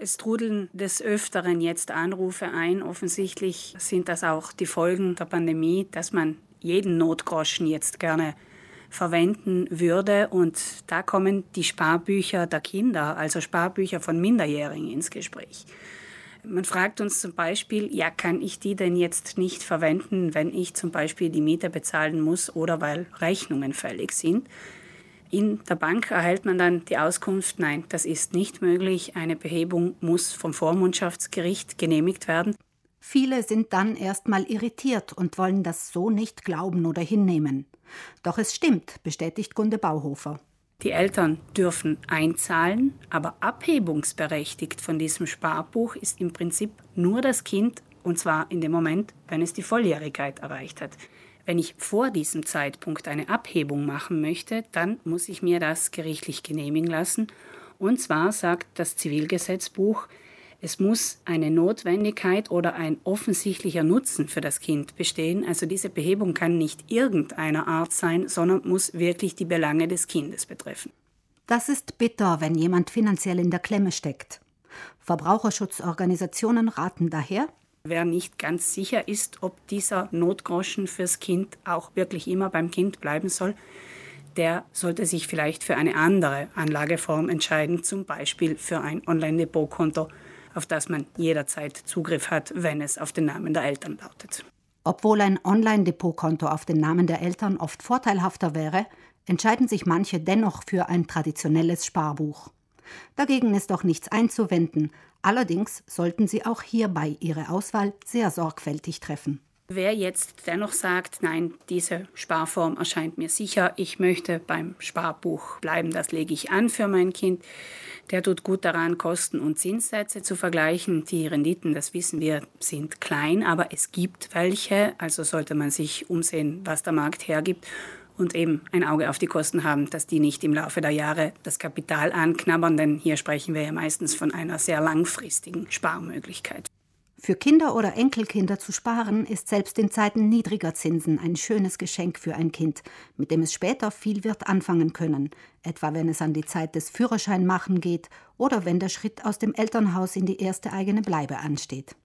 Es trudeln des Öfteren jetzt Anrufe ein. Offensichtlich sind das auch die Folgen der Pandemie, dass man jeden Notgroschen jetzt gerne verwenden würde. Und da kommen die Sparbücher der Kinder, also Sparbücher von Minderjährigen ins Gespräch. Man fragt uns zum Beispiel, ja, kann ich die denn jetzt nicht verwenden, wenn ich zum Beispiel die Miete bezahlen muss oder weil Rechnungen fällig sind? In der Bank erhält man dann die Auskunft, nein, das ist nicht möglich. Eine Behebung muss vom Vormundschaftsgericht genehmigt werden. Viele sind dann erstmal irritiert und wollen das so nicht glauben oder hinnehmen. Doch es stimmt, bestätigt Gunde Bauhofer. Die Eltern dürfen einzahlen, aber abhebungsberechtigt von diesem Sparbuch ist im Prinzip nur das Kind, und zwar in dem Moment, wenn es die Volljährigkeit erreicht hat. Wenn ich vor diesem Zeitpunkt eine Abhebung machen möchte, dann muss ich mir das gerichtlich genehmigen lassen. Und zwar sagt das Zivilgesetzbuch, es muss eine Notwendigkeit oder ein offensichtlicher Nutzen für das Kind bestehen. Also diese Behebung kann nicht irgendeiner Art sein, sondern muss wirklich die Belange des Kindes betreffen. Das ist bitter, wenn jemand finanziell in der Klemme steckt. Verbraucherschutzorganisationen raten daher, Wer nicht ganz sicher ist, ob dieser Notgroschen fürs Kind auch wirklich immer beim Kind bleiben soll, der sollte sich vielleicht für eine andere Anlageform entscheiden, zum Beispiel für ein Online-Depotkonto, auf das man jederzeit Zugriff hat, wenn es auf den Namen der Eltern lautet. Obwohl ein Online-Depotkonto auf den Namen der Eltern oft vorteilhafter wäre, entscheiden sich manche dennoch für ein traditionelles Sparbuch. Dagegen ist auch nichts einzuwenden, allerdings sollten Sie auch hierbei Ihre Auswahl sehr sorgfältig treffen. Wer jetzt dennoch sagt, nein, diese Sparform erscheint mir sicher, ich möchte beim Sparbuch bleiben, das lege ich an für mein Kind, der tut gut daran, Kosten und Zinssätze zu vergleichen. Die Renditen, das wissen wir, sind klein, aber es gibt welche, also sollte man sich umsehen, was der Markt hergibt und eben ein Auge auf die Kosten haben, dass die nicht im Laufe der Jahre das Kapital anknabbern, denn hier sprechen wir ja meistens von einer sehr langfristigen Sparmöglichkeit. Für Kinder oder Enkelkinder zu sparen ist selbst in Zeiten niedriger Zinsen ein schönes Geschenk für ein Kind, mit dem es später viel wird anfangen können, etwa wenn es an die Zeit des Führerscheinmachen geht oder wenn der Schritt aus dem Elternhaus in die erste eigene Bleibe ansteht.